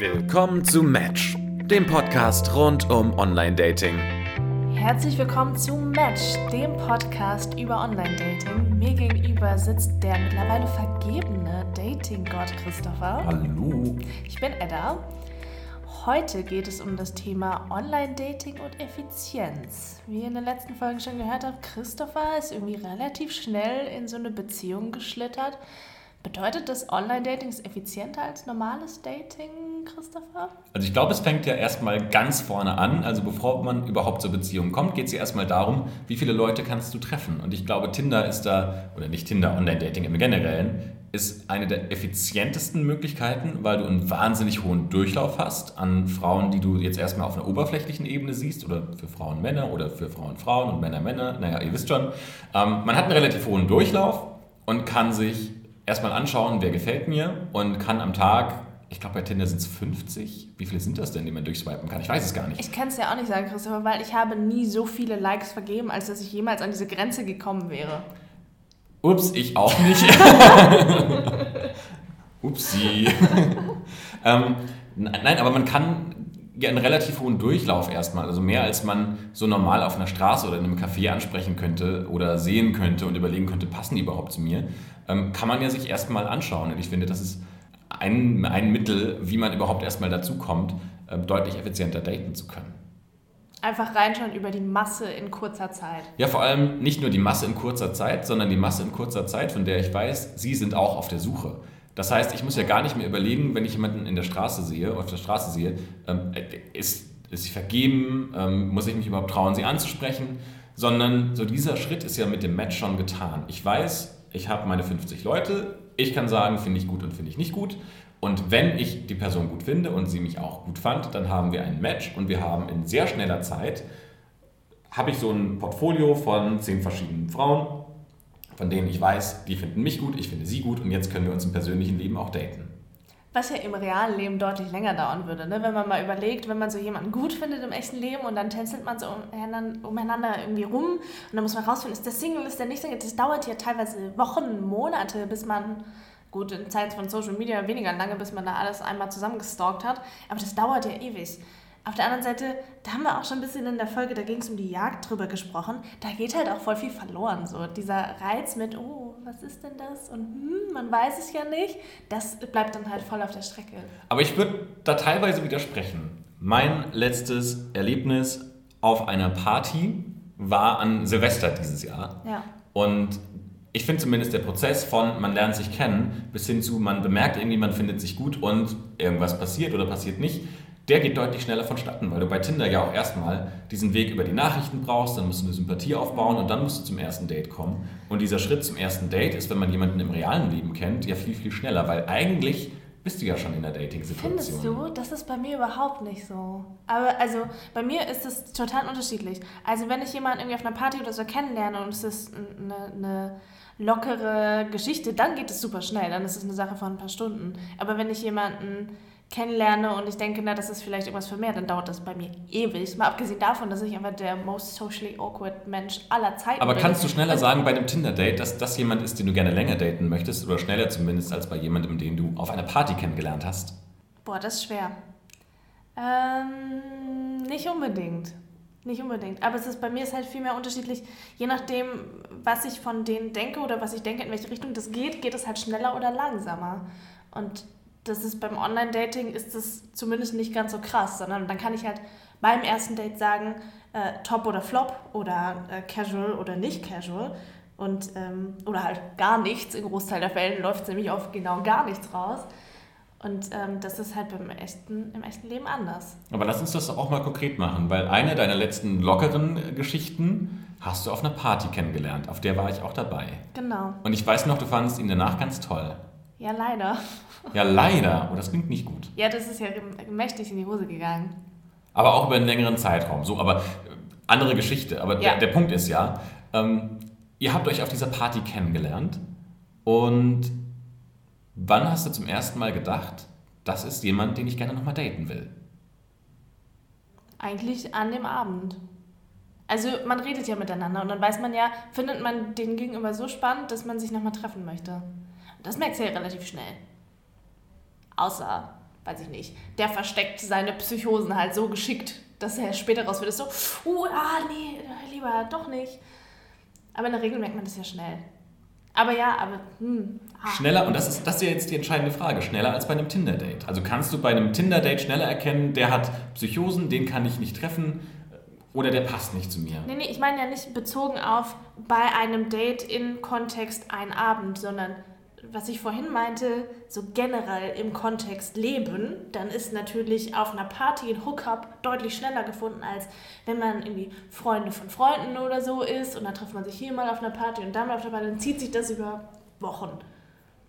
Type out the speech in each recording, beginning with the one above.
Willkommen zu Match, dem Podcast rund um Online-Dating. Herzlich willkommen zu Match, dem Podcast über Online-Dating. Mir gegenüber sitzt der mittlerweile vergebene Dating-Gott Christopher. Hallo. Ich bin Edda. Heute geht es um das Thema Online-Dating und Effizienz. Wie ihr in den letzten Folgen schon gehört habt, Christopher ist irgendwie relativ schnell in so eine Beziehung geschlittert. Bedeutet das Online-Dating ist effizienter als normales Dating, Christopher? Also ich glaube, es fängt ja erstmal ganz vorne an. Also bevor man überhaupt zur Beziehung kommt, geht es ja erstmal darum, wie viele Leute kannst du treffen. Und ich glaube, Tinder ist da, oder nicht Tinder, Online-Dating im Generellen, ist eine der effizientesten Möglichkeiten, weil du einen wahnsinnig hohen Durchlauf hast an Frauen, die du jetzt erstmal auf einer oberflächlichen Ebene siehst, oder für Frauen Männer oder für Frauen Frauen und Männer Männer. Naja, ihr wisst schon. Ähm, man hat einen relativ hohen Durchlauf und kann sich erstmal anschauen, wer gefällt mir und kann am Tag, ich glaube bei Tinder sind es 50, wie viele sind das denn, die man durchswipen kann? Ich weiß es gar nicht. Ich kann es ja auch nicht sagen, Christopher, weil ich habe nie so viele Likes vergeben, als dass ich jemals an diese Grenze gekommen wäre. Ups, ich auch nicht. Upsi. ähm, nein, aber man kann ja einen relativ hohen Durchlauf erstmal, also mehr als man so normal auf einer Straße oder in einem Café ansprechen könnte oder sehen könnte und überlegen könnte, passen die überhaupt zu mir, ähm, kann man ja sich erstmal anschauen. Und ich finde, das ist ein, ein Mittel, wie man überhaupt erstmal dazu kommt, äh, deutlich effizienter daten zu können. Einfach reinschauen über die Masse in kurzer Zeit. Ja, vor allem nicht nur die Masse in kurzer Zeit, sondern die Masse in kurzer Zeit, von der ich weiß, Sie sind auch auf der Suche. Das heißt, ich muss ja gar nicht mehr überlegen, wenn ich jemanden in der Straße sehe, auf der Straße sehe, ähm, ist, ist sie vergeben, ähm, muss ich mich überhaupt trauen, sie anzusprechen, sondern so dieser Schritt ist ja mit dem Match schon getan. Ich weiß, ich habe meine 50 Leute, ich kann sagen, finde ich gut und finde ich nicht gut. Und wenn ich die Person gut finde und sie mich auch gut fand, dann haben wir ein Match und wir haben in sehr schneller Zeit, habe ich so ein Portfolio von zehn verschiedenen Frauen, von denen ich weiß, die finden mich gut, ich finde sie gut und jetzt können wir uns im persönlichen Leben auch daten. Was ja im realen Leben deutlich länger dauern würde, ne? wenn man mal überlegt, wenn man so jemanden gut findet im echten Leben und dann tänzelt man so umeinander irgendwie rum und dann muss man rausfinden, ist der Single, ist der nicht Single. Das dauert ja teilweise Wochen, Monate, bis man, gut, in Zeiten von Social Media weniger lange, bis man da alles einmal zusammengestalkt hat, aber das dauert ja ewig. Auf der anderen Seite, da haben wir auch schon ein bisschen in der Folge, da ging es um die Jagd drüber gesprochen, da geht halt auch voll viel verloren. So dieser Reiz mit, oh, was ist denn das? Und hm, man weiß es ja nicht, das bleibt dann halt voll auf der Strecke. Aber ich würde da teilweise widersprechen. Mein letztes Erlebnis auf einer Party war an Silvester dieses Jahr. Ja. Und ich finde zumindest der Prozess von man lernt sich kennen bis hin zu man bemerkt irgendwie, man findet sich gut und irgendwas passiert oder passiert nicht, der geht deutlich schneller vonstatten, weil du bei Tinder ja auch erstmal diesen Weg über die Nachrichten brauchst, dann musst du eine Sympathie aufbauen und dann musst du zum ersten Date kommen. Und dieser Schritt zum ersten Date ist, wenn man jemanden im realen Leben kennt, ja viel, viel schneller, weil eigentlich bist du ja schon in der Dating-Situation. Findest du? Das ist bei mir überhaupt nicht so. Aber also bei mir ist es total unterschiedlich. Also wenn ich jemanden irgendwie auf einer Party oder so kennenlerne und es ist eine, eine lockere Geschichte, dann geht es super schnell. Dann ist es eine Sache von ein paar Stunden. Aber wenn ich jemanden kennenlerne und ich denke, na, das ist vielleicht irgendwas für mehr, dann dauert das bei mir ewig. Mal abgesehen davon, dass ich einfach der most socially awkward Mensch aller Zeiten Aber bin. kannst du schneller Also- sagen bei einem Tinder-Date, dass das jemand ist, den du gerne länger daten möchtest oder schneller zumindest als bei jemandem, den du auf einer Party kennengelernt hast? Boah, das ist schwer. Ähm, nicht unbedingt. Nicht unbedingt. Aber es ist bei mir ist halt viel mehr unterschiedlich. Je nachdem, was ich von denen denke oder was ich denke, in welche Richtung das geht, geht es halt schneller oder langsamer. Und das ist beim Online-Dating ist das zumindest nicht ganz so krass, sondern dann kann ich halt beim ersten Date sagen, äh, top oder flop oder äh, casual oder nicht casual. Und, ähm, oder halt gar nichts. Im Großteil der Fälle läuft es nämlich auf genau gar nichts raus. Und ähm, das ist halt beim echten, im echten Leben anders. Aber lass uns das auch mal konkret machen, weil eine deiner letzten lockeren Geschichten hast du auf einer Party kennengelernt. Auf der war ich auch dabei. Genau. Und ich weiß noch, du fandest ihn danach ganz toll. Ja, leider. Ja, leider. Oh, das klingt nicht gut. Ja, das ist ja mächtig in die Hose gegangen. Aber auch über einen längeren Zeitraum. So, aber äh, andere Geschichte. Aber Ja. der, der Punkt ist ja, ähm, ihr habt euch auf dieser Party kennengelernt und wann hast du zum ersten Mal gedacht, das ist jemand, den ich gerne nochmal daten will? Eigentlich an dem Abend. Also man redet ja miteinander und dann weiß man ja, findet man den Gegenüber so spannend, dass man sich nochmal treffen möchte. Und das merkst du ja relativ schnell. Außer weiß ich nicht, der versteckt seine Psychosen halt so geschickt, dass er später raus wird, ist so, uh, ah, nee, lieber doch nicht. Aber in der Regel merkt man das ja schnell. Aber ja, aber. Hm, ah. Schneller, und das ist, das ist ja jetzt die entscheidende Frage, schneller als bei einem Tinder-Date. Also kannst du bei einem Tinder-Date schneller erkennen, der hat Psychosen, den kann ich nicht treffen oder der passt nicht zu mir? Nee, nee, ich meine ja nicht bezogen auf bei einem Date in Kontext ein Abend, sondern was ich vorhin meinte, so generell im Kontext Leben, dann ist natürlich auf einer Party ein Hookup deutlich schneller gefunden, als wenn man irgendwie Freunde von Freunden oder so ist und dann trifft man sich hier mal auf einer Party und dann mal auf der Party, dann zieht sich das über Wochen.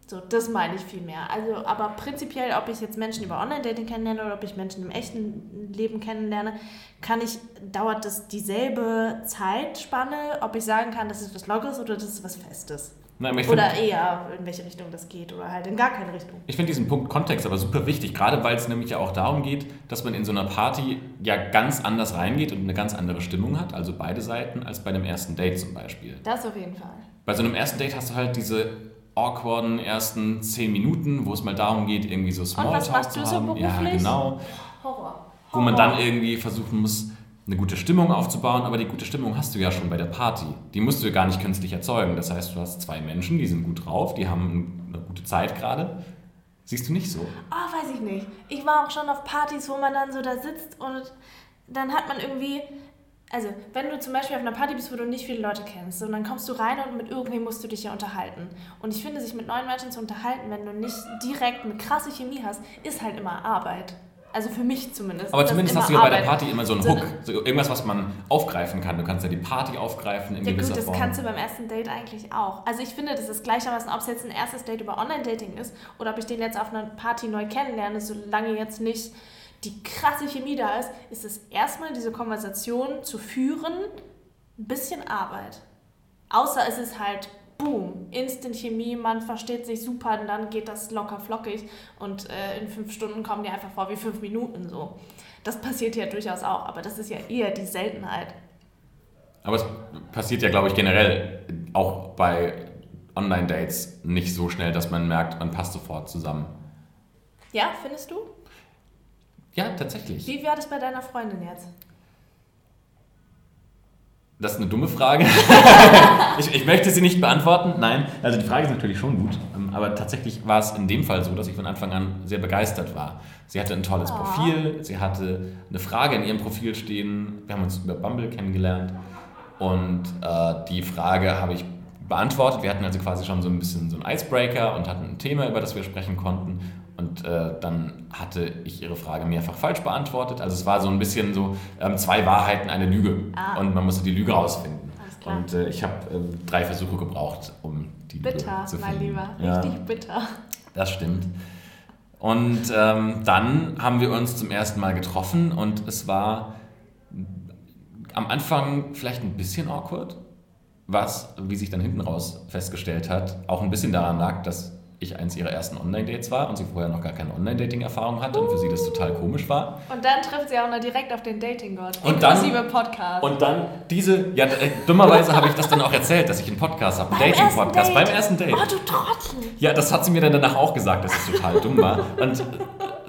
So, das meine ich viel mehr. Also, aber prinzipiell, ob ich jetzt Menschen über Online-Dating kennenlerne oder ob ich Menschen im echten Leben kennenlerne, kann ich, dauert das dieselbe Zeitspanne, ob ich sagen kann, das ist was Lockeres oder das ist was Festes. Nein, oder find, eher, in welche Richtung das geht oder halt in gar keine Richtung. Ich finde diesen Punkt Kontext aber super wichtig, gerade weil es nämlich ja auch darum geht, dass man in so einer Party ja ganz anders reingeht und eine ganz andere Stimmung hat, also beide Seiten, als bei einem ersten Date zum Beispiel. Das auf jeden Fall. Bei so einem ersten Date hast du halt diese awkwarden ersten zehn Minuten, wo es mal darum geht, irgendwie so Smalltalk zu haben. Und was machst du so beruflich? Ja, genau. Horror. Horror. Wo man dann irgendwie versuchen muss, eine gute Stimmung aufzubauen, aber die gute Stimmung hast du ja schon bei der Party. Die musst du ja gar nicht künstlich erzeugen. Das heißt, du hast zwei Menschen, die sind gut drauf, die haben eine gute Zeit gerade. Siehst du nicht so? Oh, weiß ich nicht. Ich war auch schon auf Partys, wo man dann so da sitzt und dann hat man irgendwie, also wenn du zum Beispiel auf einer Party bist, wo du nicht viele Leute kennst, und dann kommst du rein und mit irgendwem musst du dich ja unterhalten. Und ich finde, sich mit neuen Menschen zu unterhalten, wenn du nicht direkt eine krasse Chemie hast, ist halt immer Arbeit. Also für mich zumindest. Aber zumindest hast du ja bei der Party immer so einen Hook. So irgendwas, was man aufgreifen kann. Du kannst ja die Party aufgreifen in ja, gewisser gut, das Form. das kannst du beim ersten Date eigentlich auch. Also ich finde, das ist gleichermaßen, ob es jetzt ein erstes Date über Online-Dating ist oder ob ich den jetzt auf einer Party neu kennenlerne, solange jetzt nicht die krasse Chemie da ist, ist es erstmal diese Konversation zu führen, ein bisschen Arbeit. Außer es ist halt boom, Instant Chemie, man versteht sich super und dann geht das locker flockig und äh, in fünf Stunden kommen die einfach vor wie fünf Minuten so. Das passiert ja durchaus auch, aber das ist ja eher die Seltenheit. Aber es passiert ja, glaube ich, generell auch bei Online-Dates nicht so schnell, dass man merkt, man passt sofort zusammen. Ja, findest du? Ja, tatsächlich. Wie war das bei deiner Freundin jetzt? Das ist eine dumme Frage. ich, ich, möchte sie nicht beantworten. Nein, also die Frage ist natürlich schon gut. Ähm, aber tatsächlich war es in dem Fall so, dass ich von Anfang an sehr begeistert war. Sie hatte ein tolles Profil, sie hatte eine Frage in ihrem Profil stehen. Wir haben uns über Bumble kennengelernt und äh, die Frage habe ich beantwortet. Wir hatten also quasi schon so ein bisschen so einen Icebreaker und hatten ein Thema, über das wir sprechen konnten. Und äh, dann hatte ich ihre Frage mehrfach falsch beantwortet. Also es war so ein bisschen so ähm, zwei Wahrheiten, eine Lüge. Ah. Und man musste die Lüge rausfinden. Und äh, ich habe äh, drei Versuche gebraucht, um die bitter, Lüge zu finden. Bitter, mein Lieber. Richtig ja, bitter. Das stimmt. Und ähm, dann haben wir uns zum ersten Mal getroffen und es war am Anfang vielleicht ein bisschen awkward, was, wie sich dann hinten raus festgestellt hat, auch ein bisschen daran lag, dass ich eins ihrer ersten Online-Dates war und sie vorher noch gar keine Online-Dating-Erfahrung hatte und für sie das total komisch war. Und dann trifft sie auch noch direkt auf den Dating-Gott, inklusive Podcast. Und dann diese, ja, dummerweise habe ich das dann auch erzählt, dass ich einen Podcast habe, einen Dating-Podcast beim ersten Date. Oh, du Trottel! Ja, das hat sie mir dann danach auch gesagt, dass es total dumm war. Und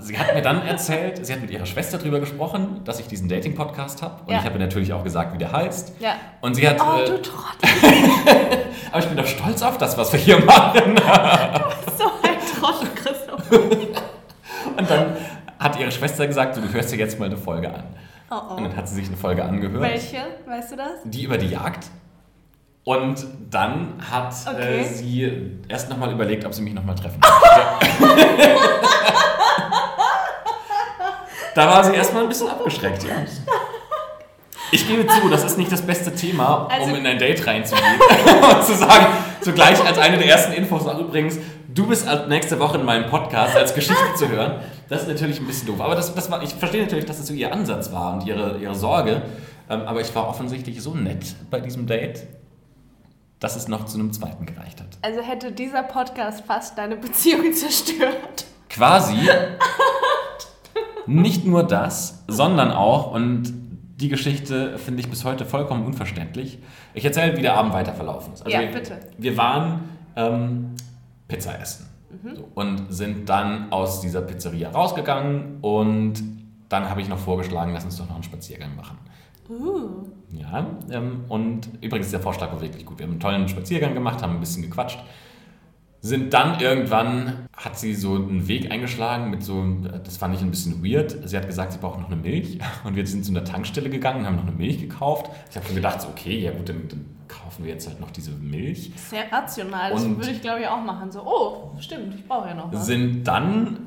sie hat mir dann erzählt, sie hat mit ihrer Schwester darüber gesprochen, dass ich diesen Dating-Podcast habe. Und ja. ich habe natürlich auch gesagt, wie der heißt. Ja. Und sie hat. Oh, äh, du Trottel! Aber ich bin doch stolz auf das, was wir hier machen. so ein Trottel, Christoph. Und dann hat ihre Schwester gesagt, du hörst dir jetzt mal eine Folge an. Oh oh. Und dann hat sie sich eine Folge angehört. Welche? Weißt du das? Die über die Jagd. Und dann hat äh, okay. äh, sie erst nochmal überlegt, ob sie mich nochmal treffen möchte. Da war sie erstmal ein bisschen abgeschreckt, ja. Ich gebe zu, das ist nicht das beste Thema, also, um in ein Date reinzugehen und zu sagen, zugleich als eine der ersten Infos auch übrigens, du bist nächste Woche in meinem Podcast als Geschichte zu hören. Das ist natürlich ein bisschen doof. Aber das, das war, ich verstehe natürlich, dass das so ihr Ansatz war und ihre, ihre Sorge. Ähm, aber ich war offensichtlich so nett bei diesem Date, dass es noch zu einem zweiten gereicht hat. Also hätte dieser Podcast fast deine Beziehung zerstört. Quasi. Nicht nur das, sondern auch, und die Geschichte finde ich bis heute vollkommen unverständlich. Ich erzähle, wie der Abend weiter verlaufen ist. Also ja, wir, bitte. Wir waren ähm, Pizza essen. So, und sind dann aus dieser Pizzeria rausgegangen und dann habe ich noch vorgeschlagen, lass uns doch noch einen Spaziergang machen. Uh. Ja, ähm, und übrigens, der Vorschlag war wirklich gut. Wir haben einen tollen Spaziergang gemacht, haben ein bisschen gequatscht. Sind dann irgendwann, hat sie so einen Weg eingeschlagen mit so, das fand ich ein bisschen weird. Sie hat gesagt, sie braucht noch eine Milch. Und wir sind zu einer Tankstelle gegangen und haben noch eine Milch gekauft. Ich habe schon gedacht, so, okay, ja gut, dann, dann kaufen wir jetzt halt noch diese Milch. Sehr rational. Das Und- würde ich, glaube ich, auch machen. So, oh, stimmt, ich brauche ja noch was. Sind dann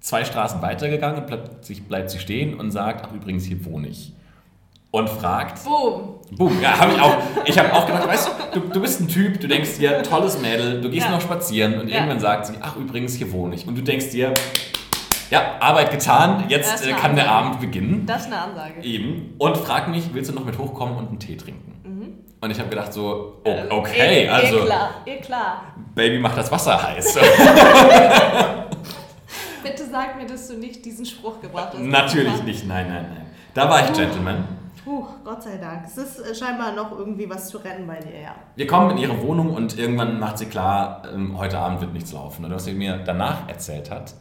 zwei Straßen weitergegangen und plötzlich bleibt sie stehen und sagt, ach übrigens, hier wohne ich. Und fragt, Boom. Boom, ja, habe ich auch. Ich habe auch gedacht, weißt du, du, bist ein Typ, du denkst dir, tolles Mädel, du gehst Ja. noch spazieren und Ja. irgendwann sagt sie, ach übrigens, hier wohne ich. Und du denkst dir, ja, Arbeit getan, jetzt äh, kann der Ansage. Abend beginnen. Das ist eine Ansage. Eben. Und frag mich, willst du noch mit hochkommen und einen Tee trinken? Und ich habe gedacht so, oh, Äh, okay, eh, also Eh klar, eh klar. Baby macht das Wasser heiß. Bitte sag mir, dass du nicht diesen Spruch gebracht hast. Natürlich nicht, nein, nein, nein. Da war ich Gentleman. Puh, Gott sei Dank. Es ist äh, scheinbar noch irgendwie was zu retten bei dir, ja. Wir kommen in ihre Wohnung und irgendwann macht sie klar, ähm, heute Abend wird nichts laufen. Und was sie mir danach erzählt hat,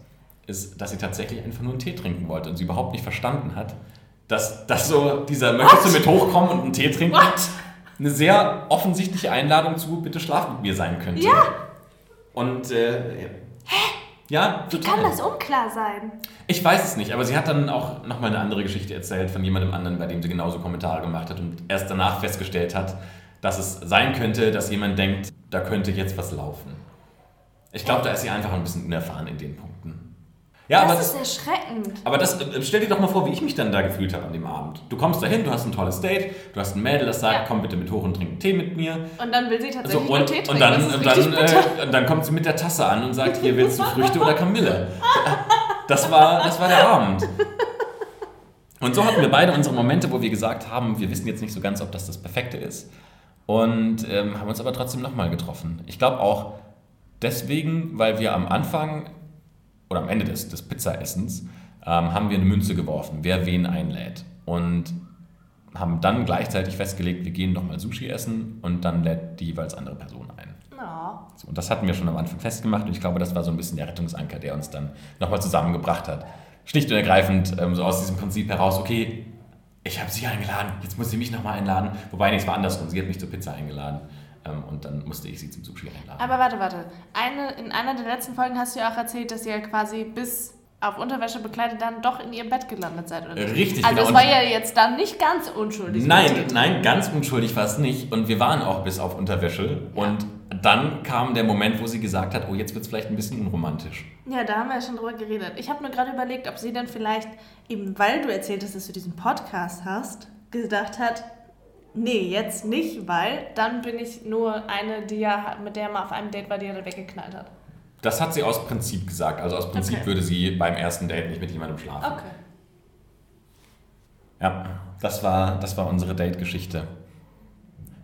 ist, dass sie tatsächlich einfach nur einen Tee trinken wollte und sie überhaupt nicht verstanden hat, dass, dass so dieser möchtest du mit hochkommen und einen Tee trinken What? eine sehr offensichtliche Einladung zu bitte schlaf mit mir sein könnte. Ja. Und äh, ja, Wie total. kann das unklar sein? Ich weiß es nicht, aber sie hat dann auch nochmal eine andere Geschichte erzählt von jemandem anderen, bei dem sie genauso Kommentare gemacht hat und erst danach festgestellt hat, dass es sein könnte, dass jemand denkt, da könnte jetzt was laufen. Ich glaube, da ist sie einfach ein bisschen unerfahren in den Punkten. Ja, aber das das, ist erschreckend. aber das, äh, stell dir doch mal vor, wie ich mich dann da gefühlt habe an dem Abend. Du kommst dahin, du hast ein tolles Date, du hast ein Mädel, das sagt, Ja. komm bitte mit hoch und trink Tee mit mir. Und dann will sie tatsächlich und, nur Tee trinken. und, dann, und, dann, äh, und dann kommt sie mit der Tasse an und sagt, hier willst du Früchte oder Kamille. Das war, das war der Abend. Und so hatten wir beide unsere Momente, wo wir gesagt haben, wir wissen jetzt nicht so ganz, ob das das Perfekte ist. Und ähm, haben uns aber trotzdem nochmal getroffen. Ich glaube auch deswegen, weil wir am Anfang oder am Ende des, des Pizzaessens ähm, haben wir eine Münze geworfen, wer wen einlädt. Und haben dann gleichzeitig festgelegt, wir gehen nochmal Sushi essen und dann lädt die jeweils andere Person ein. Ja. So, und das hatten wir schon am Anfang festgemacht und ich glaube, das war so ein bisschen der Rettungsanker, der uns dann nochmal zusammengebracht hat. Schlicht und ergreifend ähm, so aus diesem Prinzip heraus, okay, ich habe sie eingeladen, jetzt muss sie mich nochmal einladen. Wobei, es war andersrum, sie hat mich zur Pizza eingeladen und dann musste ich sie zum Sushi einladen. Aber warte, warte. Eine, in einer der letzten Folgen hast du ja auch erzählt, dass ihr quasi bis auf Unterwäsche bekleidet dann doch in ihrem Bett gelandet seid, oder nicht? Richtig, Also genau. es war ja jetzt dann nicht ganz unschuldig. Nein, nein, ganz unschuldig war es nicht. Und wir waren auch bis auf Unterwäsche. Und dann kam der Moment, wo sie gesagt hat, oh, jetzt wird es vielleicht ein bisschen unromantisch. Ja, da haben wir ja schon drüber geredet. Ich habe nur gerade überlegt, ob sie dann vielleicht, eben weil du erzählt hast, dass du diesen Podcast hast, gedacht hat, nee, jetzt nicht, weil dann bin ich nur eine, die ja, mit der mal auf einem Date war, die er dann weggeknallt hat. Das hat sie aus Prinzip gesagt. Also aus Prinzip Okay. würde sie beim ersten Date nicht mit jemandem schlafen. Okay. Ja, das war, das war unsere Date-Geschichte.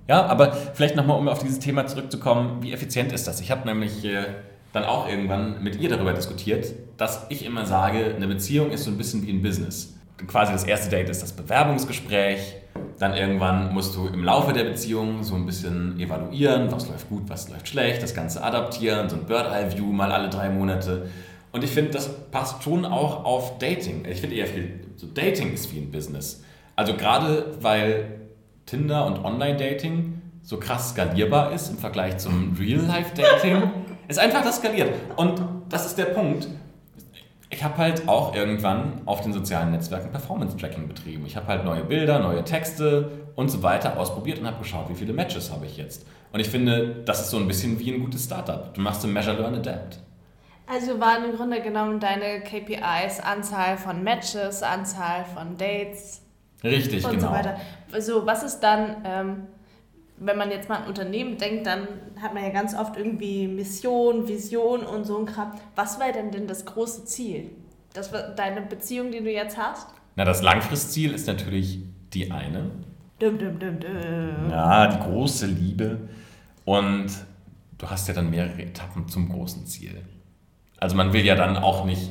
Ja, aber vielleicht nochmal, um auf dieses Thema zurückzukommen, wie effizient ist das? Ich habe nämlich äh, dann auch irgendwann mit ihr darüber diskutiert, dass ich immer sage, eine Beziehung ist so ein bisschen wie ein Business. Quasi das erste Date ist das Bewerbungsgespräch, dann irgendwann musst du im Laufe der Beziehung so ein bisschen evaluieren, was läuft gut, was läuft schlecht, das Ganze adaptieren, so ein Bird-Eye-View mal alle drei Monate. Und ich finde, das passt schon auch auf Dating. Ich finde eher viel, so Dating ist wie ein Business. Also gerade weil Tinder und Online-Dating so krass skalierbar ist im Vergleich zum Real-Life-Dating, ist einfach das skaliert. Und das ist der Punkt. Ich habe halt auch irgendwann auf den sozialen Netzwerken Performance-Tracking betrieben. Ich habe halt neue Bilder, neue Texte und so weiter ausprobiert und habe geschaut, wie viele Matches habe ich jetzt. Und ich finde, das ist so ein bisschen wie ein gutes Startup. Du machst ein Measure, Learn, Adapt. Also waren im Grunde genommen deine KPIs Anzahl von Matches, Anzahl von Dates Richtig, und genau. so weiter. So, was ist dann, ähm, wenn man jetzt mal an Unternehmen denkt, dann hat man ja ganz oft irgendwie Mission, Vision und so ein Kram. Was wäre denn denn das große Ziel? Das war deine Beziehung, die du jetzt hast? Na, das Langfristziel ist natürlich die eine. Dum, dum, dum, dum. Ja, die große Liebe. Und du hast ja dann mehrere Etappen zum großen Ziel. Also man will ja dann auch nicht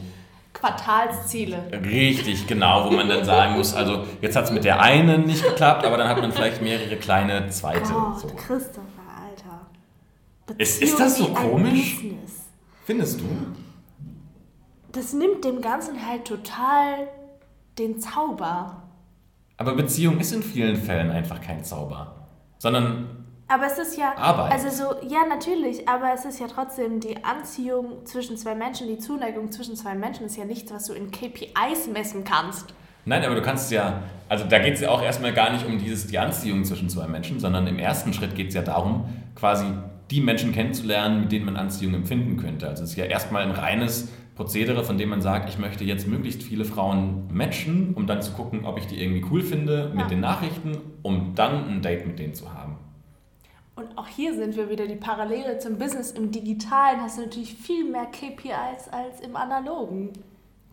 Quartalsziele. richtig genau, wo man dann sagen muss, also jetzt hat es mit der einen nicht geklappt, aber dann hat man vielleicht mehrere kleine zweite. Gott, So. Christopher, Alter. Ist- ist das so komisch? Business. Findest du? Das nimmt dem Ganzen halt total den Zauber. Aber Beziehung ist in vielen Fällen einfach kein Zauber. Sondern Aber es ist ja. Arbeit. Also so, ja, natürlich, aber es ist ja trotzdem die Anziehung zwischen zwei Menschen, die Zuneigung zwischen zwei Menschen ist ja nichts, was du in KPIs messen kannst. Nein, aber du kannst ja, also da geht es ja auch erstmal gar nicht um dieses, die Anziehung zwischen zwei Menschen, sondern im ersten Schritt geht es ja darum, quasi die Menschen kennenzulernen, mit denen man Anziehung empfinden könnte. Also es ist ja erstmal ein reines Prozedere, von dem man sagt, ich möchte jetzt möglichst viele Frauen matchen, um dann zu gucken, ob ich die irgendwie cool finde mit Ja. den Nachrichten, um dann ein Date mit denen zu haben. Und auch hier sind wir wieder die Parallele zum Business. Im Digitalen hast du natürlich viel mehr KPIs als im Analogen.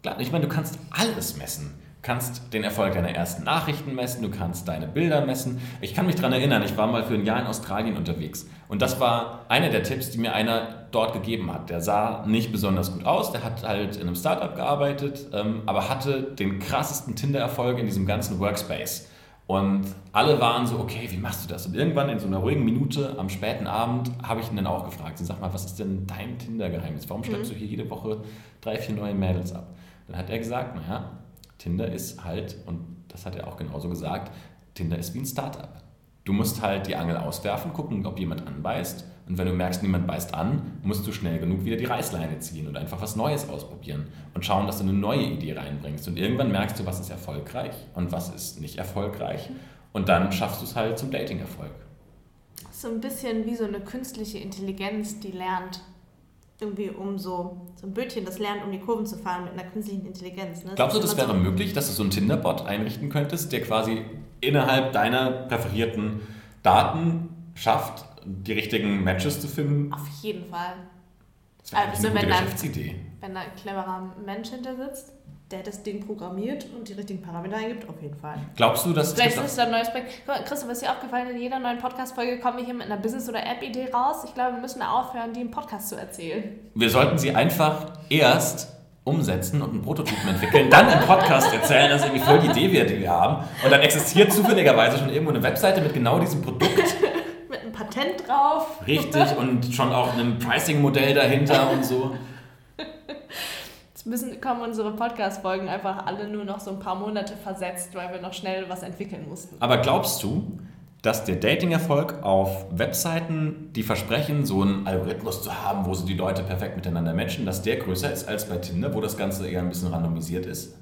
Klar, ich meine, du kannst alles messen. Du kannst den Erfolg deiner ersten Nachrichten messen, du kannst deine Bilder messen. Ich kann mich daran erinnern, ich war mal für ein Jahr in Australien unterwegs. Und das war einer der Tipps, die mir einer dort gegeben hat. Der sah nicht besonders gut aus, der hat halt in einem Startup gearbeitet, ähm, aber hatte den krassesten Tinder-Erfolg in diesem ganzen Workspace. Und alle waren so, okay, wie machst du das? Und irgendwann in so einer ruhigen Minute am späten Abend habe ich ihn dann auch gefragt. So, sag mal, was ist denn dein Tinder-Geheimnis? Warum schleppst du hier jede Woche drei, vier neue Mädels ab? Dann hat er gesagt, naja, Tinder ist halt, und das hat er auch genauso gesagt, Tinder ist wie ein Startup. Du musst halt die Angel auswerfen, gucken, ob jemand anbeißt. Und wenn du merkst, niemand beißt an, musst du schnell genug wieder die Reißleine ziehen und einfach was Neues ausprobieren und schauen, dass du eine neue Idee reinbringst. Und irgendwann merkst du, was ist erfolgreich und was ist nicht erfolgreich. Und dann schaffst du es halt zum Dating-Erfolg. So ein bisschen wie so eine künstliche Intelligenz, die lernt, irgendwie um so, so ein Bötchen, das lernt, um die Kurven zu fahren mit einer künstlichen Intelligenz. Ne? Glaubst du, das wäre so, möglich, dass du so einen Tinder-Bot einrichten könntest, der quasi innerhalb deiner präferierten Daten schafft, die richtigen Matches zu finden? Auf jeden Fall. Das wäre Also eine wenn Geschäftsidee. Wenn da ein cleverer Mensch hinter sitzt, der das Ding programmiert und die richtigen Parameter eingibt, auf jeden Fall. Glaubst du, dass Vielleicht ist da ein neues Projekt. Christoph, ist dir aufgefallen, in jeder neuen Podcast-Folge kommen wir hier mit einer Business- oder App-Idee raus. Ich glaube, wir müssen aufhören, die im Podcast zu erzählen. wir sollten sie einfach erst umsetzen und einen Prototypen entwickeln, dann im Podcast erzählen, dass irgendwie voll die Idee wird, die wir haben. Und dann existiert zufälligerweise schon irgendwo eine Webseite mit genau diesem Produkt. Drauf. Richtig und schon auch einem Pricing-Modell dahinter und so. Jetzt müssen, kommen unsere Podcast-Folgen einfach alle nur noch so ein paar Monate versetzt, weil wir noch schnell was entwickeln mussten. Aber glaubst du, dass der Dating-Erfolg auf Webseiten, die versprechen, so einen Algorithmus zu haben, wo sie die Leute perfekt miteinander matchen, dass der größer ist als bei Tinder, wo das Ganze eher ein bisschen randomisiert ist?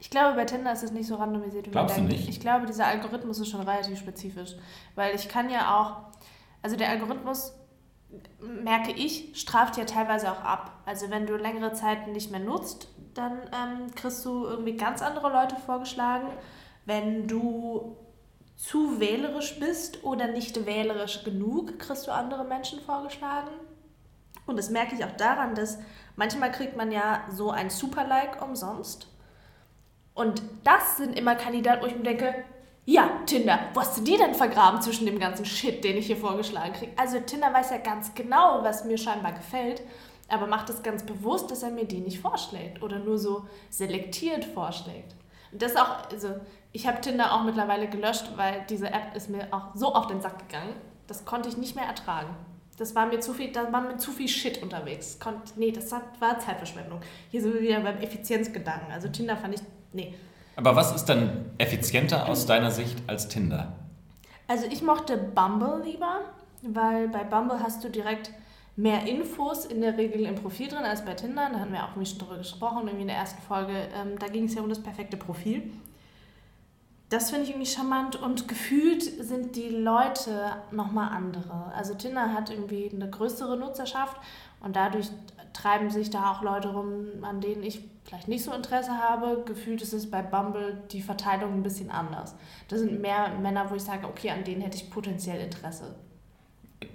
Ich glaube, bei Tinder ist es nicht so randomisiert, wie Glaubst du man denkt. nicht? Ich glaube, dieser Algorithmus ist schon relativ spezifisch. Weil ich kann ja auch, also der Algorithmus, merke ich, straft ja teilweise auch ab. Also wenn du längere Zeit nicht mehr nutzt, dann ähm, kriegst du irgendwie ganz andere Leute vorgeschlagen. Wenn du zu wählerisch bist oder nicht wählerisch genug, kriegst du andere Menschen vorgeschlagen. Und das merke ich auch daran, dass manchmal kriegt man ja so ein Super-Like umsonst. Und das sind immer Kandidaten, wo ich mir denke, ja, Tinder, wo hast du die denn vergraben zwischen dem ganzen Shit, den ich hier vorgeschlagen kriege? Also Tinder weiß ja ganz genau, was mir scheinbar gefällt, aber macht es ganz bewusst, dass er mir die nicht vorschlägt oder nur so selektiert vorschlägt. Und das auch, also ich habe Tinder auch mittlerweile gelöscht, weil diese App ist mir auch so auf den Sack gegangen, das konnte ich nicht mehr ertragen. Das war mir zu viel, da war mir zu viel Shit unterwegs. Konnt, nee, das war Zeitverschwendung. Hier sind wir wieder beim Effizienzgedanken. Also Tinder fand ich, nee. Aber was ist dann effizienter aus deiner Sicht als Tinder? Also ich mochte Bumble lieber, weil bei Bumble hast du direkt mehr Infos in der Regel im Profil drin als bei Tinder. Da hatten wir auch schon drüber gesprochen, irgendwie in der ersten Folge. Ähm, da ging es ja um das perfekte Profil. Das finde ich irgendwie charmant und gefühlt sind die Leute nochmal andere. Also Tinder hat irgendwie eine größere Nutzerschaft und dadurch treiben sich da auch Leute rum, an denen ich vielleicht nicht so Interesse habe. Gefühlt ist es bei Bumble die Verteilung ein bisschen anders. Da sind mehr Männer, wo ich sage, okay, an denen hätte ich potenziell Interesse.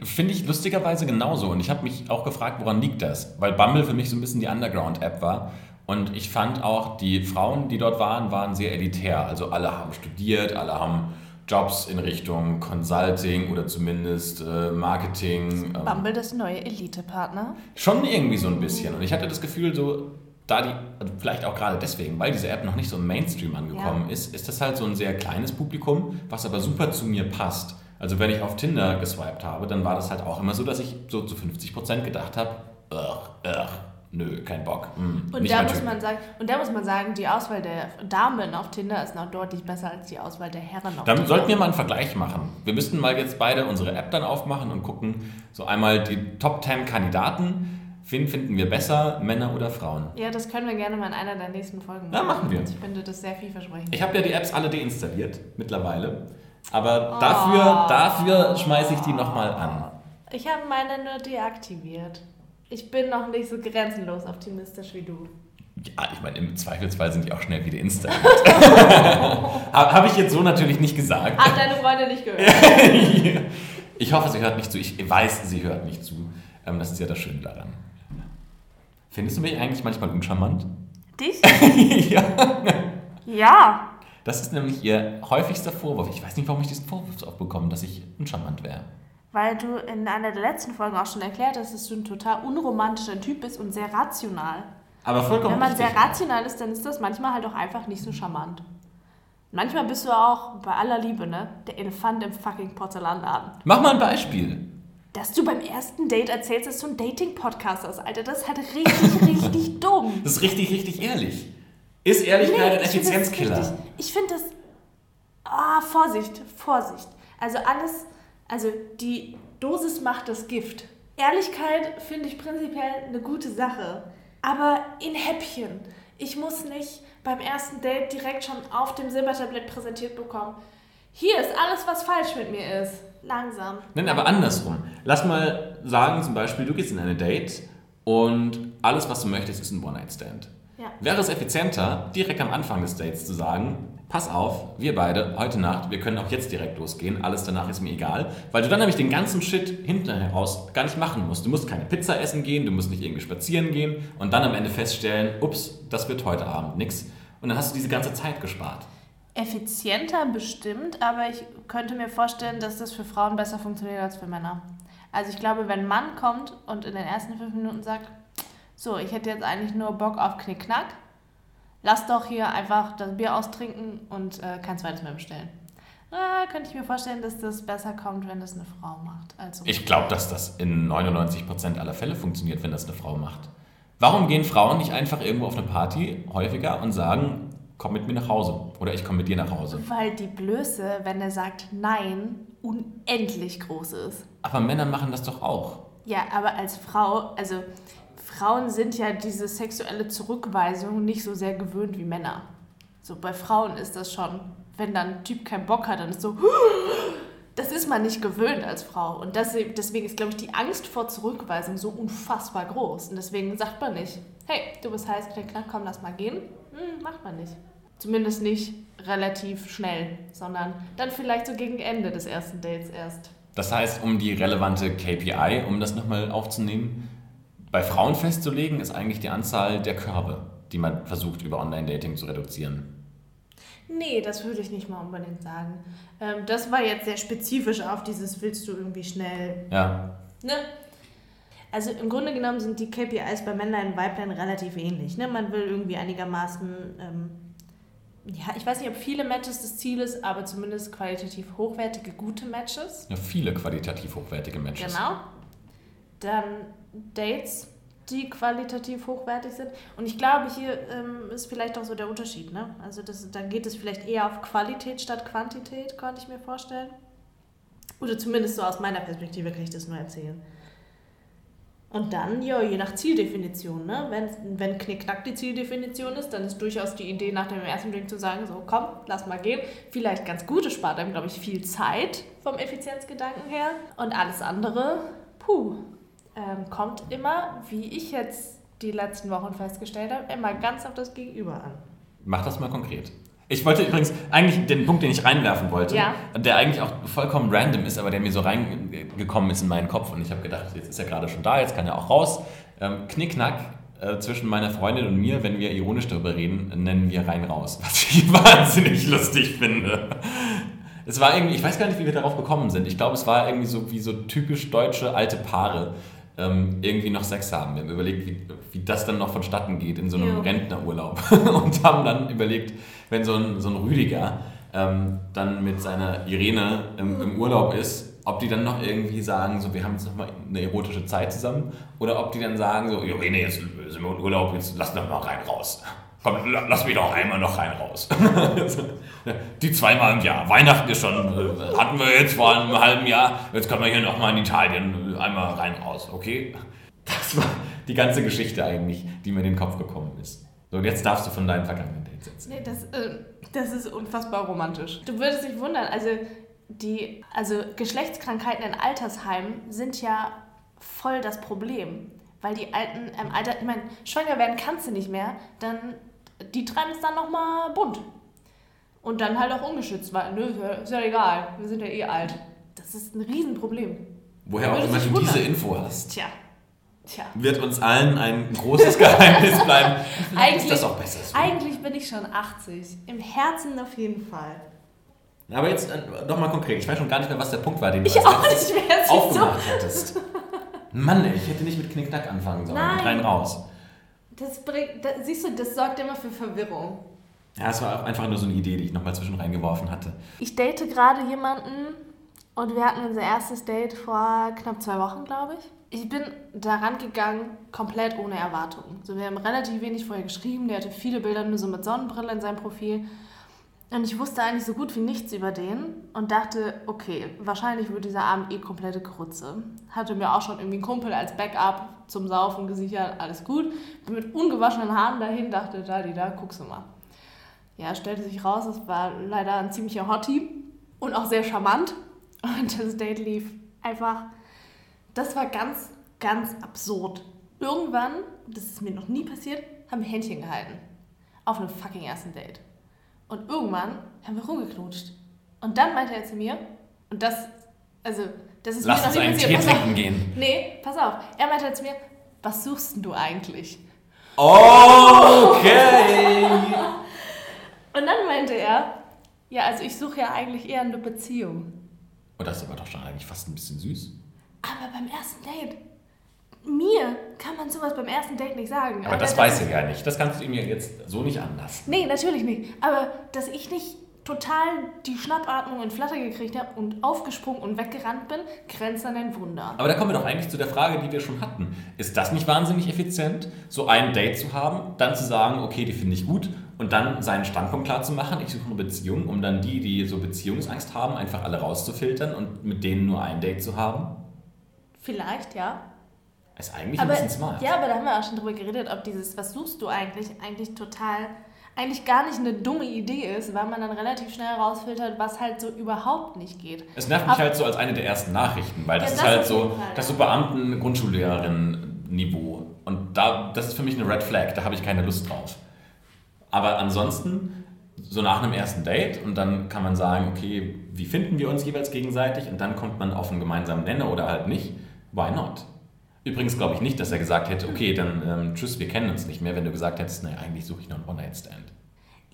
Finde ich lustigerweise genauso. Und ich habe mich auch gefragt, woran liegt das? Weil Bumble für mich so ein bisschen die Underground-App war. Und ich fand auch, die Frauen, die dort waren, waren sehr elitär. Also alle haben studiert, alle haben Jobs in Richtung Consulting oder zumindest äh, Marketing. ähm, Bumble das neue Elite-Partner. Schon irgendwie so ein bisschen. Und ich hatte das Gefühl, so, da die, also vielleicht auch gerade deswegen, weil diese App noch nicht so im Mainstream angekommen Ja. ist, ist das halt so ein sehr kleines Publikum, was aber super zu mir passt. Also wenn ich auf Tinder geswiped habe, dann war das halt auch immer so, dass ich so zu 50% gedacht habe, ugh, ugh, nö, kein Bock. Mm, Und nicht da muss Typ. man sagen, und da muss man sagen, die Auswahl der Damen auf Tinder ist noch deutlich besser als die Auswahl der Herren auf Dann Tinder. sollten wir mal einen Vergleich machen. Wir müssten mal jetzt beide unsere App dann aufmachen und gucken, so einmal die Top 10 Kandidaten. Wen finden wir besser, Männer oder Frauen? Ja, das können wir gerne mal in einer der nächsten Folgen Ja, machen wir. Ich finde das sehr vielversprechend. Ich habe ja die Apps alle deinstalliert mittlerweile. Aber Oh. dafür, dafür schmeiße ich die nochmal an. Ich habe meine nur deaktiviert. Ich bin noch nicht so grenzenlos optimistisch wie du. Ja, ich meine, im Zweifelsfall sind die auch schnell wieder installiert. habe hab ich jetzt so natürlich nicht gesagt. Hat deine Freundin nicht gehört? Ich hoffe, sie hört nicht zu. Ich weiß, sie hört nicht zu. Ähm, Das ist ja das Schöne daran. Findest du mich eigentlich manchmal uncharmant? Dich? ja. Ja. Das ist nämlich ihr häufigster Vorwurf. Ich weiß nicht, warum ich diesen Vorwurf so oft bekomme, dass ich uncharmant wäre. Weil du in einer der letzten Folgen auch schon erklärt hast, dass du ein total unromantischer Typ bist und sehr rational. Aber vollkommen Wenn man richtig. sehr rational ist, dann ist das manchmal halt auch einfach nicht so charmant. Manchmal bist du auch, bei aller Liebe, ne, der Elefant im fucking Porzellanladen. Mach mal ein Beispiel. Dass du beim ersten Date erzählst, dass du ein Dating-Podcast hast, Alter, das ist halt richtig, richtig dumm. Das ist richtig, richtig ehrlich. Ist Ehrlichkeit ein ich find das Effizienzkiller? Ich finde das. Ah, Vorsicht, Vorsicht. Also alles, also die Dosis macht das Gift. Ehrlichkeit finde ich prinzipiell eine gute Sache. Aber in Häppchen. Ich muss nicht beim ersten Date direkt schon auf dem Silbertablett präsentiert bekommen. Hier ist alles, was falsch mit mir ist. Langsam. Nein, aber andersrum. Lass mal sagen, zum Beispiel, du gehst in eine Date und alles, was du möchtest, ist ein One-Night-Stand. Ja. Wäre es effizienter, direkt am Anfang des Dates zu sagen, pass auf, wir beide, heute Nacht, wir können auch jetzt direkt losgehen, alles danach ist mir egal, weil du dann nämlich den ganzen Shit hinterher raus gar nicht machen musst. Du musst keine Pizza essen gehen, du musst nicht irgendwie spazieren gehen und dann am Ende feststellen, ups, das wird heute Abend nix. Und dann hast du diese ganze Zeit gespart. Effizienter bestimmt, aber ich könnte mir vorstellen, dass das für Frauen besser funktioniert als für Männer. Also ich glaube, wenn ein Mann kommt und in den ersten fünf Minuten sagt, so, ich hätte jetzt eigentlich nur Bock auf Knickknack, lass doch hier einfach das Bier austrinken und äh, kein zweites mehr bestellen. Äh, könnte ich mir vorstellen, dass das besser kommt, wenn das eine Frau macht. Also, Ich glaube, dass das in 99% aller Fälle funktioniert, wenn das eine Frau macht. Warum gehen Frauen nicht einfach irgendwo auf eine Party häufiger und sagen, komm mit mir nach Hause oder ich komme mit dir nach Hause? weil die Blöße, wenn er sagt Nein, unendlich groß ist. Aber Männer machen das doch auch. Ja, aber als Frau, also Frauen sind ja diese sexuelle Zurückweisung nicht so sehr gewöhnt wie Männer. So bei Frauen ist das schon, wenn dann ein Typ keinen Bock hat, dann ist so, das ist man nicht gewöhnt als Frau. Und das, deswegen ist, glaube ich, die Angst vor Zurückweisung so unfassbar groß. Und deswegen sagt man nicht, hey, du bist heiß, knack, komm, lass mal gehen. Hm, macht man nicht. Zumindest nicht relativ schnell, sondern dann vielleicht so gegen Ende des ersten Dates erst. Das heißt, um die relevante KPI, um das nochmal aufzunehmen, bei Frauen festzulegen, ist eigentlich die Anzahl der Körbe, die man versucht über Online-Dating zu reduzieren. Nee, das würde ich nicht mal unbedingt sagen. Ähm, das war jetzt sehr spezifisch auf dieses willst du irgendwie schnell, Ja, ne? Also im Grunde genommen sind die KPIs bei Männlein und Weiblein relativ ähnlich. Ne? Man will irgendwie einigermaßen, ähm, ja, ich weiß nicht, ob viele Matches das Ziel ist, aber zumindest qualitativ hochwertige, gute Matches. ja viele qualitativ hochwertige Matches. Genau. Dann Dates, die qualitativ hochwertig sind. Und ich glaube, hier ähm, ist vielleicht auch so der Unterschied. Ne? Also das, dann geht es vielleicht eher auf Qualität statt Quantität, konnte ich mir vorstellen. Oder zumindest so aus meiner Perspektive kann ich das nur erzählen. Und dann, ja, je nach Zieldefinition, ne? Wenn, wenn Knickknack die Zieldefinition ist, dann ist durchaus die Idee, nach dem ersten Drink zu sagen, so komm, lass mal gehen. Vielleicht ganz gut, es spart einem, glaube ich, viel Zeit vom Effizienzgedanken her. Und alles andere, puh, ähm, kommt immer, wie ich jetzt die letzten Wochen festgestellt habe, immer ganz auf das Gegenüber an. Mach das mal konkret. Ich wollte übrigens eigentlich den Punkt, den ich reinwerfen wollte, Ja. der eigentlich auch vollkommen random ist, aber der mir so reingekommen ist in meinen Kopf und ich habe gedacht, jetzt ist er gerade schon da, jetzt kann er auch raus. Ähm, Knickknack äh, zwischen meiner Freundin und mir, wenn wir ironisch darüber reden, nennen wir rein raus, was ich wahnsinnig lustig finde. Es war irgendwie, ich weiß gar nicht, wie wir darauf gekommen sind. Ich glaube, es war irgendwie so wie so typisch deutsche alte Paare ähm, irgendwie noch Sex haben. Wir haben überlegt, wie, wie das dann noch vonstatten geht in so einem Jo. Rentnerurlaub und haben dann überlegt, wenn so ein, so ein Rüdiger ähm, dann mit seiner Irene im, im Urlaub ist, ob die dann noch irgendwie sagen, so wir haben jetzt noch mal eine erotische Zeit zusammen, oder ob die dann sagen, so, Irene, jetzt sind wir im Urlaub, jetzt lass doch mal rein raus. Komm, lass mich doch einmal noch rein raus. die zweimal im Jahr. Weihnachten ist schon, äh, hatten wir jetzt vor einem halben Jahr, jetzt können wir hier nochmal in Italien einmal rein raus, okay? Das war die ganze Geschichte eigentlich, die mir in den Kopf gekommen ist. So, und jetzt darfst du von deinem vergangenen Date setzen. Nee, das, äh, das ist unfassbar romantisch. Du würdest dich wundern, also die, also Geschlechtskrankheiten in Altersheimen sind ja voll das Problem. Weil die Alten im Alter, ich meine, schwanger werden kannst du nicht mehr, dann, die treiben es dann nochmal bunt. Und dann halt auch ungeschützt, weil, nö, ist ja egal, wir sind ja eh alt. Das ist ein Riesenproblem. Woher auch immer du diese Info hast. Tja. Tja. Wird uns allen ein großes Geheimnis bleiben. Eigentlich, ist das auch besser. So. Eigentlich bin ich schon 80. Im Herzen auf jeden Fall. Aber jetzt äh, doch mal konkret. Ich weiß schon gar nicht mehr, was der Punkt war, den du ich als letztes aufgemacht so. hättest. Mann, ey, ich hätte nicht mit Knickknack anfangen sollen. Nein. Rein raus. Das bringt, das, siehst du, das sorgt immer für Verwirrung. Ja, es war einfach nur so eine Idee, die ich nochmal zwischen reingeworfen hatte. Ich date gerade jemanden und wir hatten unser erstes Date vor knapp zwei Wochen, glaube ich. Ich bin daran gegangen, komplett ohne Erwartungen. So, wir haben relativ wenig vorher geschrieben. Der hatte viele Bilder nur so mit Sonnenbrille in seinem Profil. Und ich wusste eigentlich so gut wie nichts über den und dachte, okay, wahrscheinlich wird dieser Abend eh komplette Grütze. Hatte mir auch schon irgendwie einen Kumpel als Backup zum Saufen gesichert, alles gut. Bin mit ungewaschenen Haaren dahin, dachte, da, die da, guckst du mal. Ja, stellte sich raus, es war leider ein ziemlicher Hottie und auch sehr charmant. Und das Date lief einfach, das war ganz, ganz absurd. Irgendwann, das ist mir noch nie passiert, haben wir Händchen gehalten. Auf einem fucking ersten Date. Und irgendwann haben wir rumgeknutscht. Und dann meinte er zu mir, und das, also, das ist Lass mir uns noch nie einen passiert. Tee Pass auf. trinken gehen. Nee, pass auf. Er meinte zu mir, was suchst denn du eigentlich? Okay! Und dann meinte er, ja, also ich suche ja eigentlich eher eine Beziehung. Und das ist aber doch schon eigentlich fast ein bisschen süß. Aber beim ersten Date, mir kann man sowas beim ersten Date nicht sagen. Aber das weiß er ja nicht. Das kannst du ihm ja jetzt so nicht anlassen. Nee, natürlich nicht. Aber dass ich nicht total die Schnappatmung in Flatter gekriegt habe und aufgesprungen und weggerannt bin, grenzt an ein Wunder. Aber da kommen wir doch eigentlich zu der Frage, die wir schon hatten. Ist das nicht wahnsinnig effizient, so ein Date zu haben, dann zu sagen, okay, die finde ich gut und dann seinen Standpunkt klar zu machen, ich suche eine Beziehung, um dann die, die so Beziehungsangst haben, einfach alle rauszufiltern und mit denen nur ein Date zu haben? Vielleicht, ja. Ist eigentlich Aber, ein bisschen smart. ja, aber da haben wir auch schon drüber geredet, ob dieses, was suchst du eigentlich, eigentlich total, eigentlich gar nicht eine dumme Idee ist, weil man dann relativ schnell rausfiltert, was halt so überhaupt nicht geht. Es nervt mich Aber- halt so als eine der ersten Nachrichten, weil das Ja, ist das halt auf so, Fall, das ist so Beamten-Grundschullehrerin-Niveau. Und da, das ist für mich eine Red Flag, da habe ich keine Lust drauf. Aber ansonsten, so nach einem ersten Date und dann kann man sagen, okay, wie finden wir uns jeweils gegenseitig und dann kommt man auf einen gemeinsamen Nenner oder halt nicht. Why not? Übrigens glaube ich nicht, dass er gesagt hätte, okay, dann ähm, tschüss, wir kennen uns nicht mehr, wenn du gesagt hättest, naja, eigentlich suche ich noch einen One-Night-Stand.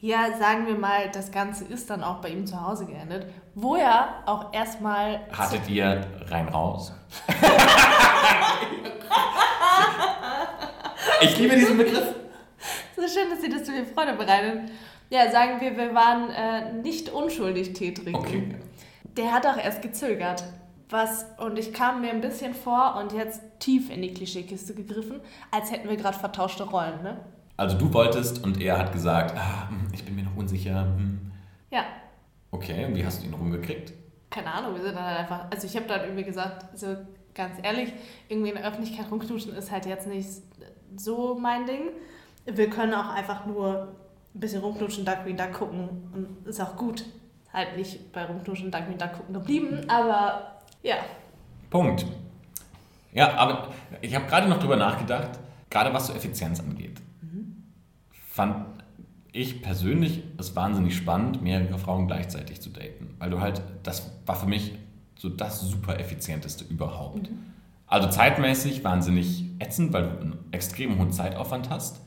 Ja, sagen wir mal, das Ganze ist dann auch bei ihm zu Hause geendet, wo er auch erstmal Hattet ihr rein raus? ich liebe diesen Begriff. So schön, dass Sie das zu mir Freude bereitet. Ja, sagen wir, wir waren äh, nicht unschuldig Tee trinken. Okay. Der hat auch erst gezögert. Was, und ich kam mir ein bisschen vor und jetzt tief in die Klischeekiste gegriffen, als hätten wir gerade vertauschte Rollen, ne? Also du wolltest und er hat gesagt, ah, hm, ich bin mir noch unsicher. hm. Ja, Okay, und wie hast du ihn rumgekriegt? keine Ahnung, wir sind dann halt einfach, also ich habe dann irgendwie gesagt, so ganz ehrlich, irgendwie in der Öffentlichkeit rumknutschen ist halt jetzt nicht so mein Ding. Wir können auch einfach nur ein bisschen rumknutschen, Duck Duck gucken und ist auch gut. Halt nicht bei rumknutschen, Duck Duck gucken geblieben, aber ja. Punkt. Ja, aber ich habe gerade noch drüber nachgedacht, gerade was so Effizienz angeht. Fand ich persönlich es wahnsinnig spannend, mehrere Frauen gleichzeitig zu daten. Weil du halt, das war für mich so das super effizienteste überhaupt. Also zeitmäßig wahnsinnig ätzend, weil du einen extrem hohen Zeitaufwand hast.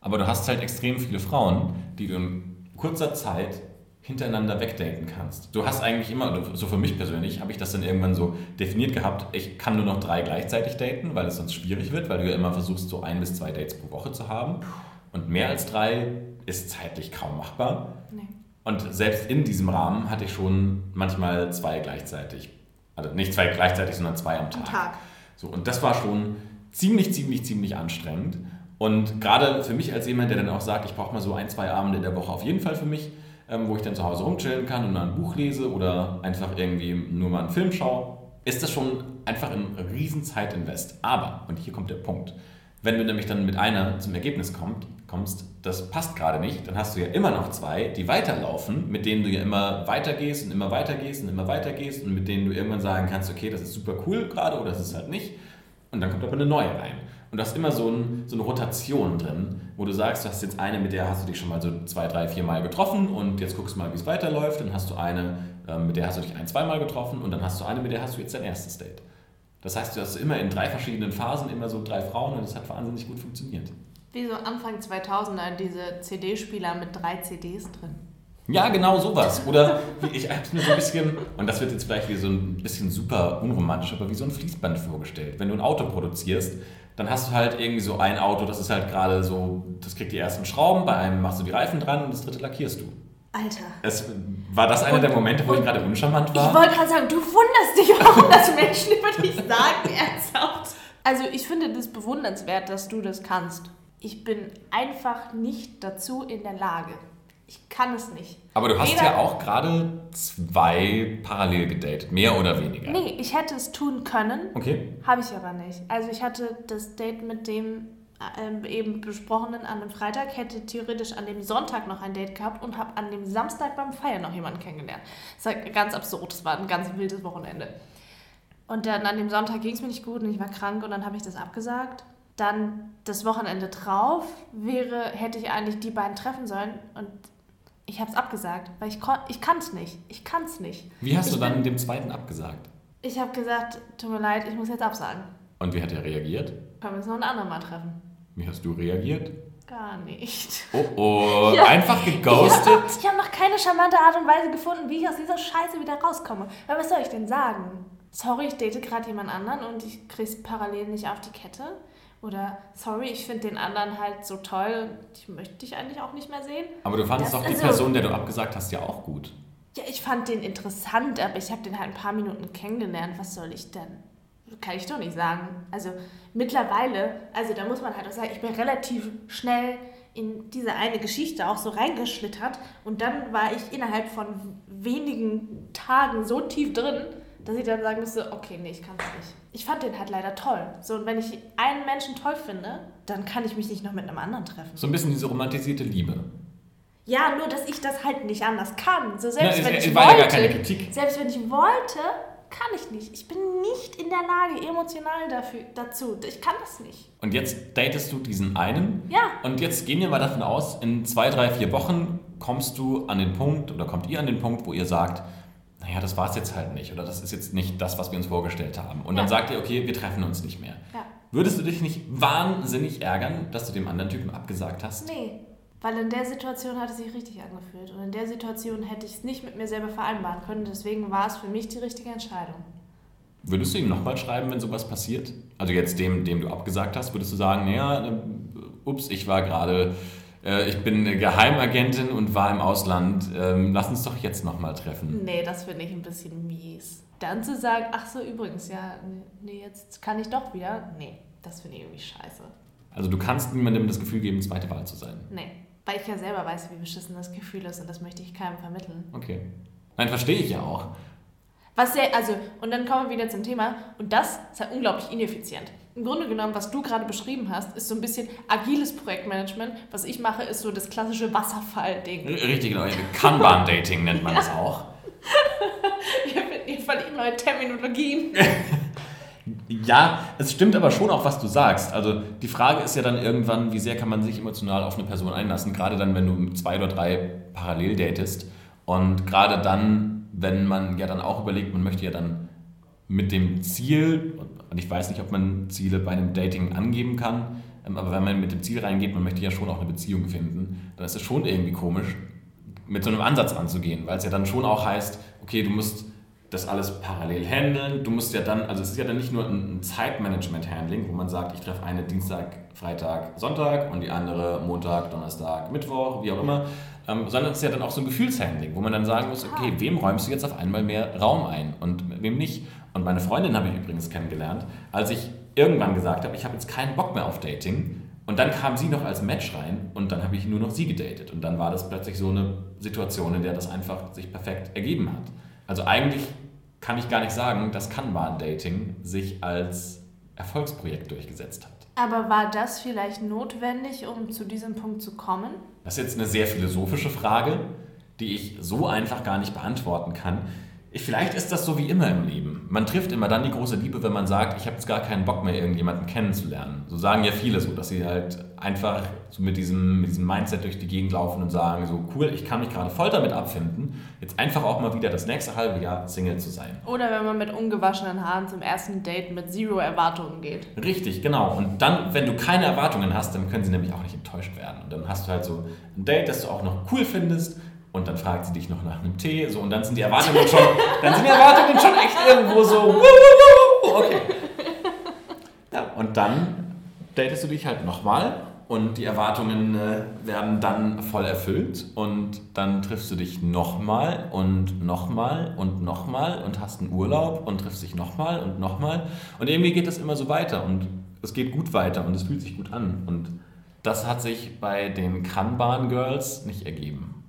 Aber du hast halt extrem viele Frauen, die du in kurzer Zeit hintereinander wegdaten kannst. Du hast eigentlich immer, so für mich persönlich, habe ich das dann irgendwann so definiert gehabt, ich kann nur noch drei gleichzeitig daten, weil es sonst schwierig wird, weil du ja immer versuchst, so ein bis zwei Dates pro Woche zu haben. Und mehr als drei ist zeitlich kaum machbar. Nee. Und selbst in diesem Rahmen hatte ich schon manchmal zwei gleichzeitig. Also nicht zwei gleichzeitig, sondern zwei am Tag. Am Tag. So, und das war schon ziemlich, ziemlich, ziemlich anstrengend. Und gerade für mich als jemand, der dann auch sagt, ich brauche mal so ein, zwei Abende in der Woche auf jeden Fall für mich, ähm, wo ich dann zu Hause rumchillen kann und mal ein Buch lese oder einfach irgendwie nur mal einen Film schaue, ist das schon einfach ein riesen Zeitinvest. Aber, und hier kommt der Punkt, wenn du nämlich dann mit einer zum Ergebnis kommt, kommst, das passt gerade nicht, dann hast du ja immer noch zwei, die weiterlaufen, mit denen du ja immer weitergehst und immer weitergehst und immer weitergehst und mit denen du irgendwann sagen kannst, okay, das ist super cool gerade oder das ist halt nicht. Und dann kommt aber eine neue rein. Und du hast immer so, ein, so eine Rotation drin, wo du sagst, du hast jetzt eine, mit der hast du dich schon mal so zwei, drei, vier Mal getroffen und jetzt guckst du mal, wie es weiterläuft. Dann hast du eine, ähm, mit der hast du dich ein, zwei Mal getroffen und dann hast du eine, mit der hast du jetzt dein erstes Date. Das heißt, du hast immer in drei verschiedenen Phasen immer so drei Frauen und das hat wahnsinnig gut funktioniert. Wie so Anfang 2000er diese CD-Spieler mit drei CDs drin. Ja, genau sowas. Oder wie ich habe mir so ein bisschen, und das wird jetzt vielleicht wie so ein bisschen super unromantisch, aber wie so ein Fließband vorgestellt. Wenn du ein Auto produzierst, dann hast du halt irgendwie so ein Auto, das ist halt gerade so, das kriegt die ersten Schrauben, bei einem machst du die Reifen dran und das dritte lackierst du. Alter. Es, war das einer Und- der Momente, wo ich gerade uncharmant war? Ich wollte gerade sagen, du wunderst dich, warum das Menschen über dich sagen, ernsthaft. Also ich finde das bewundernswert, dass du das kannst. Ich bin einfach nicht dazu in der Lage. Ich kann es nicht. aber du hast Weder- ja auch gerade zwei parallel gedatet, mehr oder weniger. Nee, ich hätte es tun können, Okay. habe ich aber nicht. Also ich hatte das Date mit dem ähm, eben besprochenen an dem Freitag, hätte theoretisch an dem Sonntag noch ein Date gehabt und habe an dem Samstag beim Feiern noch jemanden kennengelernt. Das war ganz absurd, das war ein ganz wildes Wochenende. Und dann an dem Sonntag ging es mir nicht gut und ich war krank und dann habe ich das abgesagt. Dann das Wochenende drauf wäre, hätte ich eigentlich die beiden treffen sollen und ich habe es abgesagt, weil ich, ich kann es nicht. Ich kann es nicht. Wie hast Ich du dann bin- dem zweiten abgesagt? Ich habe gesagt, tut mir leid, ich muss jetzt absagen. Und wie hat er reagiert? Können wir uns noch ein andermal treffen? Wie hast du reagiert? Gar nicht. Oh oh, Ja. einfach Ich habe geghostet. noch, ich hab noch keine charmante Art und Weise gefunden, wie ich aus dieser Scheiße wieder rauskomme. Weil was soll ich denn sagen? Sorry, ich date gerade jemand anderen und ich krieg's parallel nicht auf die Kette. Oder sorry, ich finde den anderen halt so toll und ich möchte dich eigentlich auch nicht mehr sehen. Aber du fandest Das- doch die also- Person, der du abgesagt hast, ja auch gut. Ja, ich fand den interessant, aber ich habe den halt ein paar Minuten kennengelernt. Was soll ich denn? Kann ich doch nicht sagen. Also mittlerweile, also da muss man halt auch sagen, ich bin relativ schnell in diese eine Geschichte auch so reingeschlittert und dann war ich innerhalb von wenigen Tagen so tief drin, dass ich dann sagen musste, okay, nee, ich kann es nicht. Ich fand den halt leider toll. So, und wenn ich einen Menschen toll finde, dann kann ich mich nicht noch mit einem anderen treffen. So ein bisschen diese romantisierte Liebe. Ja, nur dass ich das halt nicht anders kann. So selbst Na, wenn es- ich war ja wollte, gar keine Kritik. selbst wenn ich wollte, kann ich nicht. Ich bin nicht in der Lage emotional dafür dazu. Ich kann das nicht. Und jetzt datest du diesen einen. Ja. Und jetzt gehen wir mal davon aus, in zwei, drei, vier Wochen kommst du an den Punkt oder kommt ihr an den Punkt, wo ihr sagt, naja, das war es jetzt halt nicht oder das ist jetzt nicht das, was wir uns vorgestellt haben. Und dann Ja. sagt ihr, okay, wir treffen uns nicht mehr. Ja. Würdest du dich nicht wahnsinnig ärgern, dass du dem anderen Typen abgesagt hast? Nee. Weil in der Situation hat es sich richtig angefühlt. Und in der Situation hätte ich es nicht mit mir selber vereinbaren können. Deswegen war es für mich die richtige Entscheidung. Würdest du ihm nochmal schreiben, wenn sowas passiert? Also jetzt dem, dem du abgesagt hast, würdest du sagen, naja, äh, ups, ich war gerade, äh, ich bin Geheimagentin und war im Ausland, ähm, lass uns doch jetzt nochmal treffen. Nee, das finde ich ein bisschen mies. Dann zu sagen, ach so, übrigens, ja, nee, jetzt kann ich doch wieder. Nee, das finde ich irgendwie scheiße. Also du kannst niemandem das Gefühl geben, zweite Wahl zu sein. Nee, weil ich ja selber weiß, wie beschissen das Gefühl ist und das möchte ich keinem vermitteln. Okay. Nein, verstehe ich ja auch. Was sehr, also, und dann kommen wir wieder zum Thema, und das ist ja unglaublich ineffizient. Im Grunde genommen, was du gerade beschrieben hast, ist so ein bisschen agiles Projektmanagement. Was ich mache, ist so das klassische Wasserfall-Ding. Richtig, genau. Kanban-Dating nennt man das auch. Ihr verliert neue Terminologien. Ja, es stimmt aber schon auch, was du sagst. Also die Frage ist ja dann irgendwann, wie sehr kann man sich emotional auf eine Person einlassen, gerade dann, wenn du zwei oder drei parallel datest. Und gerade dann, wenn man ja dann auch überlegt, man möchte ja dann mit dem Ziel, und ich weiß nicht, ob man Ziele bei einem Dating angeben kann, ähm, aber wenn man mit dem Ziel reingeht, man möchte ja schon auch eine Beziehung finden, dann ist es schon irgendwie komisch, mit so einem Ansatz ranzugehen, weil es ja dann schon auch heißt, okay, du musst das alles parallel handeln. Du musst ja dann, also es ist ja dann nicht nur ein Zeitmanagement-Handling, wo man sagt, ich treffe eine Dienstag, Freitag, Sonntag und die andere Montag, Donnerstag, Mittwoch, wie auch immer, ähm, sondern es ist ja dann auch so ein Gefühlshandling, wo man dann sagen muss, okay, wem räumst du jetzt auf einmal mehr Raum ein und wem nicht? Und meine Freundin habe ich übrigens kennengelernt, als ich irgendwann gesagt habe, ich habe jetzt keinen Bock mehr auf Dating. Und dann kam sie noch als Match rein und dann habe ich nur noch sie gedatet. Und dann war das plötzlich so eine Situation, in der das einfach sich perfekt ergeben hat. Also eigentlich kann ich gar nicht sagen, dass Kanban-Dating sich als Erfolgsprojekt durchgesetzt hat. Aber war das vielleicht notwendig, um zu diesem Punkt zu kommen? Das ist jetzt eine sehr philosophische Frage, die ich so einfach gar nicht beantworten kann. Vielleicht ist das so wie immer im Leben. Man trifft immer dann die große Liebe, wenn man sagt, ich habe jetzt gar keinen Bock mehr, irgendjemanden kennenzulernen. So sagen ja viele so, dass sie halt einfach so mit diesem, mit diesem Mindset durch die Gegend laufen und sagen, so cool, ich kann mich gerade voll damit abfinden, jetzt einfach auch mal wieder das nächste halbe Jahr Single zu sein. Oder wenn man mit ungewaschenen Haaren zum ersten Date mit Zero Erwartungen geht. Richtig, genau. Und dann, wenn du keine Erwartungen hast, dann können sie nämlich auch nicht enttäuscht werden. Und dann hast du halt so ein Date, das du auch noch cool findest und dann fragt sie dich noch nach einem Tee, so und dann sind die Erwartungen schon, dann sind die Erwartungen schon echt irgendwo so, okay. Ja, und dann datest du dich halt nochmal und die Erwartungen äh, werden dann voll erfüllt und dann triffst du dich nochmal und nochmal und nochmal und hast einen Urlaub und triffst dich nochmal und nochmal und irgendwie geht das immer so weiter und es geht gut weiter und es fühlt sich gut an und das hat sich bei den Kanban Girls nicht ergeben.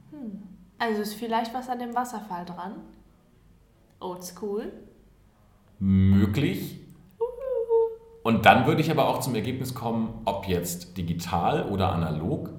Also ist vielleicht was an dem Wasserfall dran? Oldschool? Möglich. Und dann würde ich aber auch zum Ergebnis kommen, ob jetzt digital oder analog,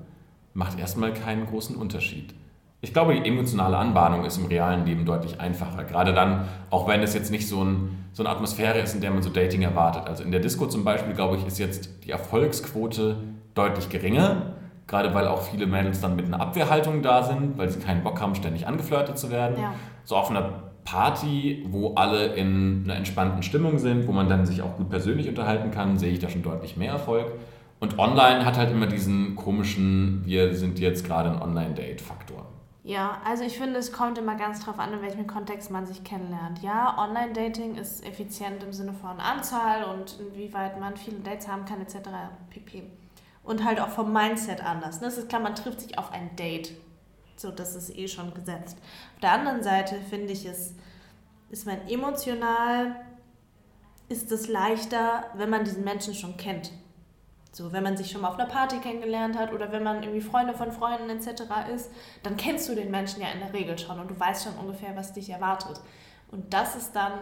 macht erstmal keinen großen Unterschied. Ich glaube, die emotionale Anbahnung ist im realen Leben deutlich einfacher. Gerade dann, auch wenn es jetzt nicht so, ein, so eine Atmosphäre ist, in der man so Dating erwartet. Also in der Disco zum Beispiel, glaube ich, ist jetzt die Erfolgsquote deutlich geringer Gerade weil auch viele Mädels dann mit einer Abwehrhaltung da sind, weil sie keinen Bock haben, ständig angeflirtet zu werden. Ja. So auf einer Party, wo alle in einer entspannten Stimmung sind, wo man dann sich auch gut persönlich unterhalten kann, sehe ich da schon deutlich mehr Erfolg. Und online hat halt immer diesen komischen, wir sind jetzt gerade ein Online-Date-Faktor. Ja, also ich finde, es kommt immer ganz drauf an, in welchem Kontext man sich kennenlernt. Ja, Online-Dating ist effizient im Sinne von Anzahl und inwieweit man viele Dates haben kann, etc. pp und halt auch vom Mindset anders. Das ist klar, man trifft sich auf ein Date. So, das ist eh schon gesetzt. Auf der anderen Seite finde ich es, ist man emotional, ist es leichter, wenn man diesen Menschen schon kennt. So, wenn man sich schon mal auf einer Party kennengelernt hat oder wenn man irgendwie Freunde von Freunden etc. ist, dann kennst du den Menschen ja in der Regel schon und du weißt schon ungefähr, was dich erwartet. Und das ist dann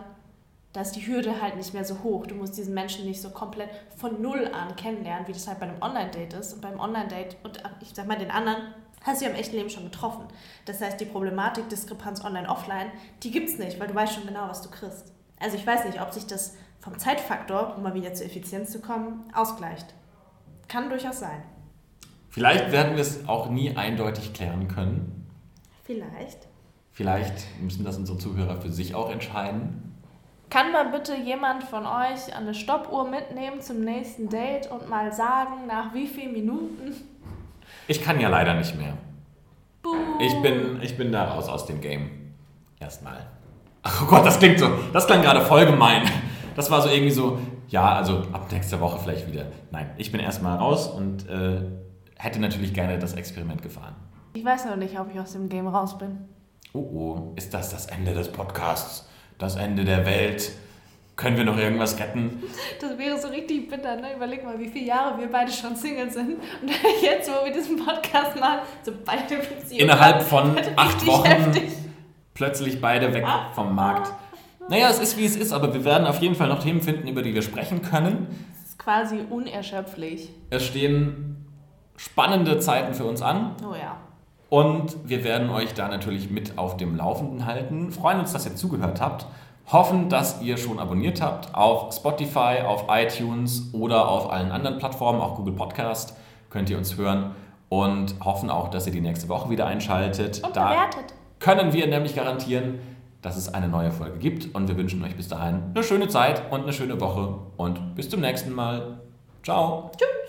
da ist die Hürde halt nicht mehr so hoch. Du musst diesen Menschen nicht so komplett von Null an kennenlernen, wie das halt bei einem Online-Date ist. Und beim Online-Date, und ich sag mal den anderen, hast du ja im echten Leben schon getroffen. Das heißt, die Problematik Diskrepanz online-offline, die gibt es nicht, weil du weißt schon genau, was du kriegst. Also ich weiß nicht, ob sich das vom Zeitfaktor, um mal wieder zur Effizienz zu kommen, ausgleicht. Kann durchaus sein. Vielleicht werden wir es auch nie eindeutig klären können. Vielleicht. Vielleicht müssen das unsere Zuhörer für sich auch entscheiden. Kann mal bitte jemand von euch eine Stoppuhr mitnehmen zum nächsten Date und mal sagen, nach wie vielen Minuten? Ich kann ja leider nicht mehr. Buh. Ich bin, ich bin da raus aus dem Game. Erstmal. Ach oh Gott, das klingt so. Das klang gerade voll gemein. Das war so irgendwie so, ja, also ab nächster Woche vielleicht wieder. Nein, ich bin erstmal raus und äh, hätte natürlich gerne das Experiment gefahren. Ich weiß noch nicht, ob ich aus dem Game raus bin. Oh oh, ist das das Ende des Podcasts? Das Ende der Welt. Können wir noch irgendwas retten? Das wäre so richtig bitter, ne? Überleg mal, wie viele Jahre wir beide schon Single sind. Und jetzt, wo wir diesen Podcast machen, so beide Beziehungen. Innerhalb von acht Wochen heftig. plötzlich beide weg vom Markt. Naja, es ist wie es ist, aber wir werden auf jeden Fall noch Themen finden, über die wir sprechen können. Es ist quasi unerschöpflich. Es stehen spannende Zeiten für uns an. Oh ja. Und wir werden euch da natürlich mit auf dem Laufenden halten. Freuen uns, dass ihr zugehört habt. Hoffen, dass ihr schon abonniert habt auf Spotify, auf iTunes oder auf allen anderen Plattformen, auch Google Podcast könnt ihr uns hören. Und hoffen auch, dass ihr die nächste Woche wieder einschaltet. Und da bewertet. können wir nämlich garantieren, dass es eine neue Folge gibt. Und wir wünschen euch bis dahin eine schöne Zeit und eine schöne Woche. Und bis zum nächsten Mal. Ciao. Tschüss.